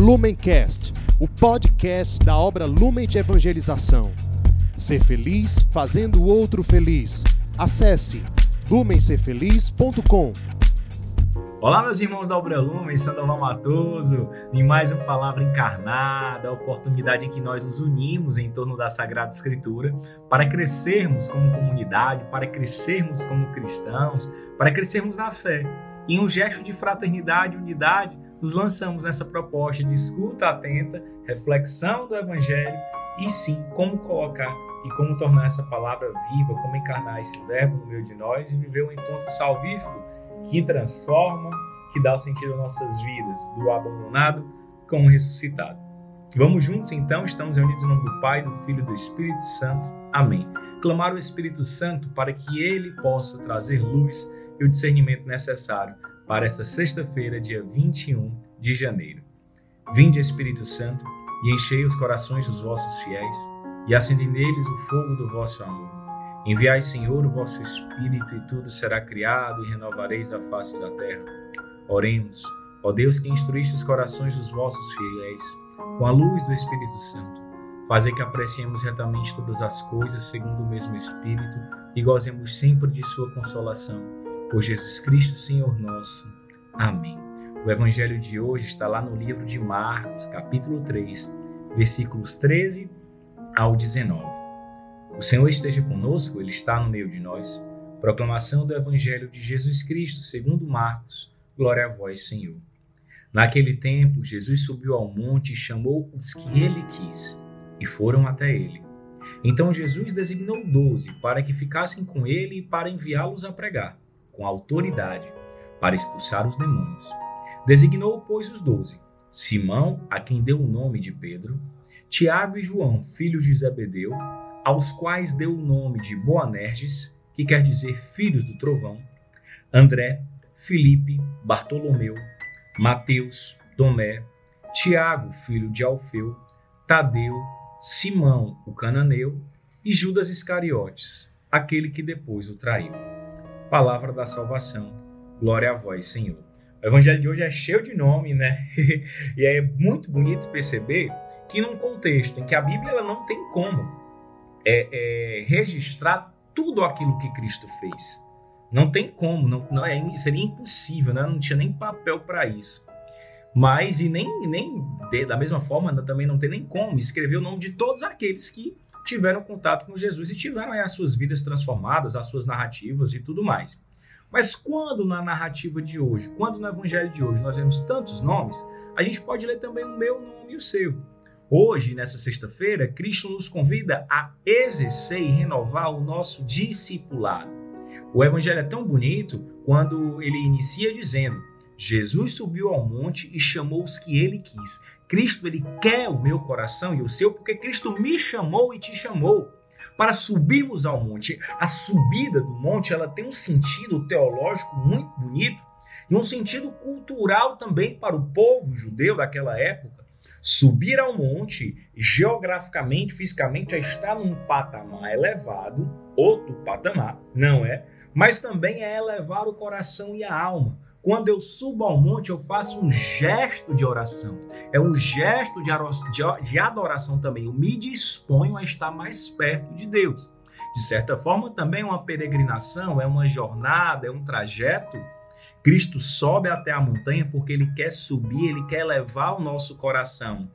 Lumencast, o podcast da obra Lumen de Evangelização. Ser feliz fazendo o outro feliz. Acesse lumencerfeliz.com. Olá, meus irmãos da Obra Lumen, Sandoval Matoso, em mais uma palavra encarnada, a oportunidade em que nós nos unimos em torno da Sagrada Escritura para crescermos como comunidade, para crescermos como cristãos, para crescermos na fé. Em um gesto de fraternidade e unidade, nos lançamos nessa proposta de escuta atenta, reflexão do Evangelho e sim, como colocar e como tornar essa palavra viva, como encarnar esse verbo no meio de nós e viver um encontro salvífico que transforma, que dá o sentido às nossas vidas, do abandonado com o ressuscitado. Vamos juntos então, estamos reunidos em nome do Pai, do Filho e do Espírito Santo. Amém. Clamar o Espírito Santo para que ele possa trazer luz e o discernimento necessário para esta sexta-feira, dia 21 de janeiro. Vinde, Espírito Santo, e enchei os corações dos vossos fiéis, e acendei neles o fogo do vosso amor. Enviai, Senhor, o vosso Espírito, e tudo será criado, e renovareis a face da terra. Oremos, ó Deus que instruíste os corações dos vossos fiéis, com a luz do Espírito Santo. Fazer que apreciemos retamente todas as coisas segundo o mesmo Espírito e gozemos sempre de Sua consolação por Jesus Cristo, Senhor nosso. Amém. O evangelho de hoje está lá no livro de Marcos, capítulo 3, versículos 13 ao 19. O Senhor esteja conosco, ele está no meio de nós. Proclamação do evangelho de Jesus Cristo, segundo Marcos. Glória a vós, Senhor. Naquele tempo, Jesus subiu ao monte e chamou os que ele quis, e foram até ele. Então Jesus designou doze para que ficassem com ele e para enviá-los a pregar com autoridade para expulsar os demônios. Designou, pois, os doze: Simão, a quem deu o nome de Pedro, Tiago e João, filhos de Zebedeu, aos quais deu o nome de Boanerges, que quer dizer filhos do trovão, André, Filipe, Bartolomeu, Mateus, Tomé, Tiago, filho de Alfeu, Tadeu, Simão, o cananeu, e Judas Iscariotes, aquele que depois o traiu palavra da salvação. Glória a vós, Senhor. O evangelho de hoje é cheio de nome, né? e é muito bonito perceber que num contexto em que a Bíblia ela não tem como é, é, registrar tudo aquilo que Cristo fez. Não tem como, não, não é, seria impossível, né? não tinha nem papel para isso. Mas, e nem, nem da mesma forma, também não tem nem como escrever o nome de todos aqueles que tiveram contato com Jesus e tiveram as suas vidas transformadas, as suas narrativas e tudo mais. Mas quando na narrativa de hoje, quando no evangelho de hoje nós vemos tantos nomes, a gente pode ler também o meu nome e o seu. Hoje, nessa sexta-feira, Cristo nos convida a exercer e renovar o nosso discipulado. O evangelho é tão bonito quando ele inicia dizendo: Jesus subiu ao monte e chamou os que ele quis. Cristo ele quer o meu coração e o seu, porque Cristo me chamou e te chamou para subirmos ao monte. A subida do monte ela tem um sentido teológico muito bonito e um sentido cultural também para o povo judeu daquela época. Subir ao monte, geograficamente, fisicamente, é estar num patamar elevado, outro patamar, não é? Mas também é elevar o coração e a alma quando eu subo ao monte, eu faço um gesto de oração. É um gesto de adoração também. Eu me disponho a estar mais perto de Deus. De certa forma, também é uma peregrinação, é uma jornada, é um trajeto. Cristo sobe até a montanha porque ele quer subir, ele quer levar o nosso coração.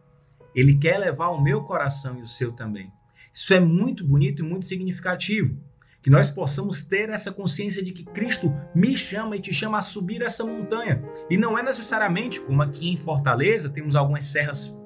Ele quer levar o meu coração e o seu também. Isso é muito bonito e muito significativo que nós possamos ter essa consciência de que Cristo me chama e te chama a subir essa montanha. E não é necessariamente como aqui em Fortaleza temos algumas serras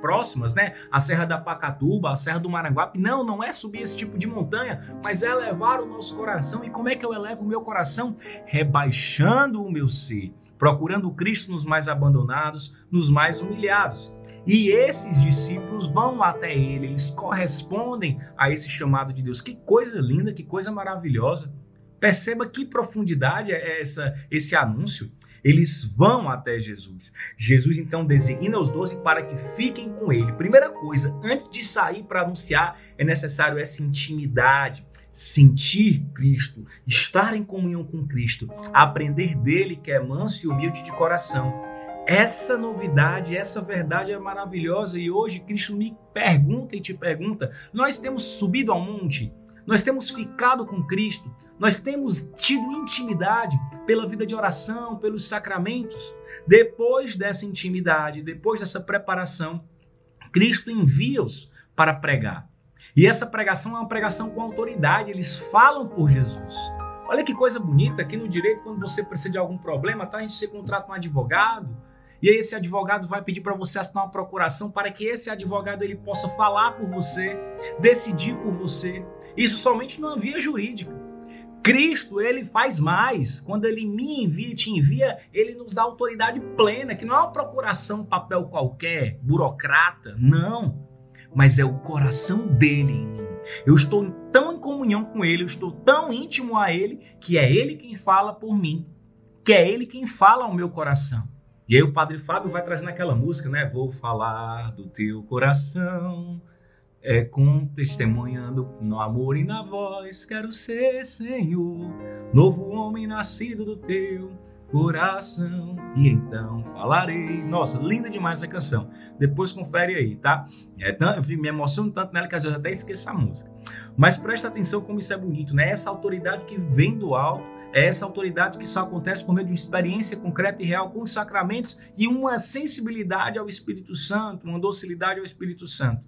próximas, né? A Serra da Pacatuba, a Serra do Maranguape. Não, não é subir esse tipo de montanha, mas é elevar o nosso coração. E como é que eu elevo o meu coração? Rebaixando o meu ser, procurando Cristo nos mais abandonados, nos mais humilhados. E esses discípulos vão até ele, eles correspondem a esse chamado de Deus. Que coisa linda, que coisa maravilhosa. Perceba que profundidade é essa, esse anúncio. Eles vão até Jesus. Jesus então designa os doze para que fiquem com ele. Primeira coisa, antes de sair para anunciar, é necessário essa intimidade, sentir Cristo, estar em comunhão com Cristo, aprender dele que é manso e humilde de coração Essa novidade, essa verdade é maravilhosa e hoje Cristo me pergunta e te pergunta: nós temos subido ao monte, nós temos ficado com Cristo, nós temos tido intimidade pela vida de oração, pelos sacramentos. Depois dessa intimidade, depois dessa preparação, Cristo envia-os para pregar. E essa pregação é uma pregação com autoridade, eles falam por Jesus. Olha que coisa bonita, aqui no direito, quando você precisa de algum problema, tá? a gente se contrata um advogado, e aí esse advogado vai pedir para você assinar uma procuração para que esse advogado ele possa falar por você, decidir por você. Isso somente numa via jurídica. Cristo, ele faz mais. Quando ele me envia, te envia, ele nos dá autoridade plena, que não é uma procuração papel qualquer, burocrata, não. Mas é o coração dele em mim. Eu estou tão em comunhão com ele, eu estou tão íntimo a ele, que é ele quem fala por mim, que é ele quem fala ao meu coração. E aí o Padre Fábio vai trazendo aquela música, né? Vou falar do teu coração, é com testemunhando no amor e na voz, quero ser Senhor, novo homem nascido do teu coração. E então falarei. Nossa, linda demais essa canção. Depois confere aí, tá? É tão, me emociono tanto nela que às vezes até esqueço a música. Mas presta atenção como isso é bonito, né? Essa autoridade que vem do alto é essa autoridade que só acontece por meio de uma experiência concreta e real com os sacramentos e uma sensibilidade ao Espírito Santo, uma docilidade ao Espírito Santo.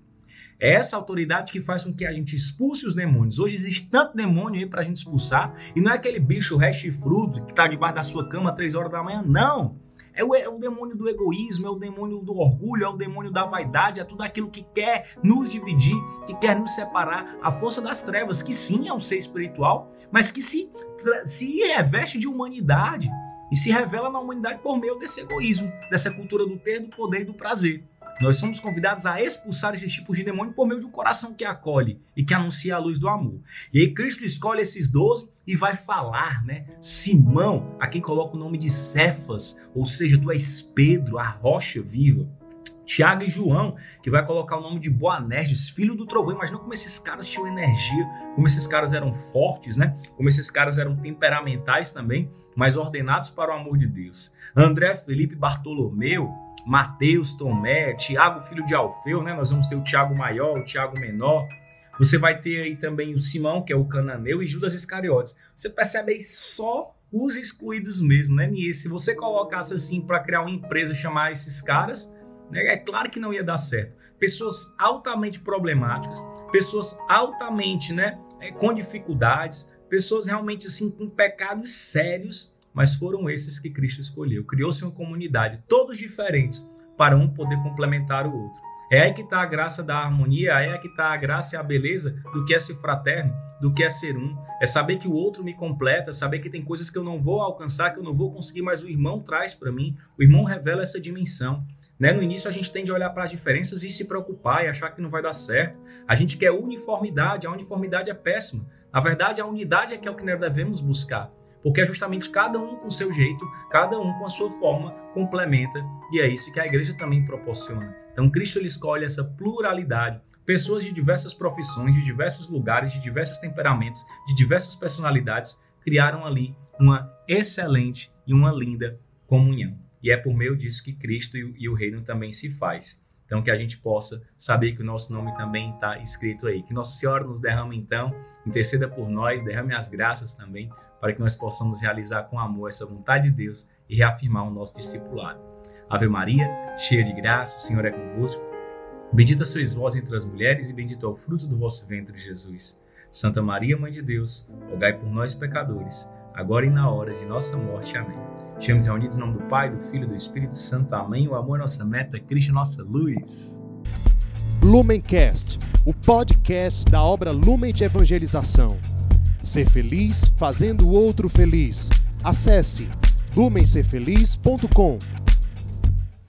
É essa autoridade que faz com que a gente expulse os demônios. Hoje existe tanto demônio aí para a gente expulsar, e não é aquele bicho fruto que está debaixo da sua cama às três horas da manhã, não. É o, é o, demônio do egoísmo, é o demônio do orgulho, é o demônio da vaidade, é tudo aquilo que quer nos dividir, que quer nos separar. A força das trevas, que sim é um ser espiritual, mas que se, se reveste de humanidade e se revela na humanidade por meio desse egoísmo, dessa cultura do ter, do poder e do prazer. Nós somos convidados a expulsar esses tipos de demônio por meio de um coração que acolhe e que anuncia a luz do amor. E aí Cristo escolhe esses doze e vai falar, né? Simão, a quem coloca o nome de Cefas, ou seja, tu és Pedro, a rocha viva. Tiago e João, que vai colocar o nome de Boanerges, filho do trovão. Imagina como esses caras tinham energia, como esses caras eram fortes, né? Como esses caras eram temperamentais também, mas ordenados para o amor de Deus. André, Felipe, Bartolomeu, Mateus, Tomé, Tiago, filho de Alfeu, né? Nós vamos ter o Tiago maior, o Tiago menor. Você vai ter aí também o Simão, que é o cananeu, e Judas Iscariotes. Você percebe aí só os excluídos mesmo, né, Nies? Se você colocasse assim para criar uma empresa chamar esses caras, né, é claro que não ia dar certo. Pessoas altamente problemáticas, pessoas altamente, né, é, com dificuldades, pessoas realmente assim com pecados sérios mas foram esses que Cristo escolheu. Criou-se uma comunidade, todos diferentes, para um poder complementar o outro. É aí que está a graça da harmonia, é aí que está a graça e a beleza do que é ser fraterno, do que é ser um. É saber que o outro me completa, saber que tem coisas que eu não vou alcançar, que eu não vou conseguir, mas o irmão traz para mim. O irmão revela essa dimensão. Né? No início a gente tende a olhar para as diferenças e se preocupar e achar que não vai dar certo. A gente quer uniformidade, a uniformidade é péssima. Na verdade, a unidade é que é o que nós devemos buscar porque é justamente cada um com seu jeito, cada um com a sua forma, complementa, e é isso que a igreja também proporciona. Então, Cristo ele escolhe essa pluralidade, pessoas de diversas profissões, de diversos lugares, de diversos temperamentos, de diversas personalidades, criaram ali uma excelente e uma linda comunhão. E é por meio disso que Cristo e o reino também se faz. Então, que a gente possa saber que o nosso nome também está escrito aí. Que Nossa Senhora nos derrame, então, interceda por nós, derrame as graças também, para que nós possamos realizar com amor essa vontade de Deus e reafirmar o nosso discipulado. Ave Maria, cheia de graça, o Senhor é convosco. Bendita sois vós entre as mulheres, e bendito é o fruto do vosso ventre, Jesus. Santa Maria, Mãe de Deus, rogai por nós, pecadores, agora e na hora de nossa morte. Amém. Estamos reunidos em nome do Pai, do Filho e do Espírito Santo. Amém. O amor é nossa meta, Cristo é nossa luz. Lumencast, o podcast da obra Lumen de Evangelização. Ser feliz fazendo o outro feliz. Acesse lumencerfeliz.com.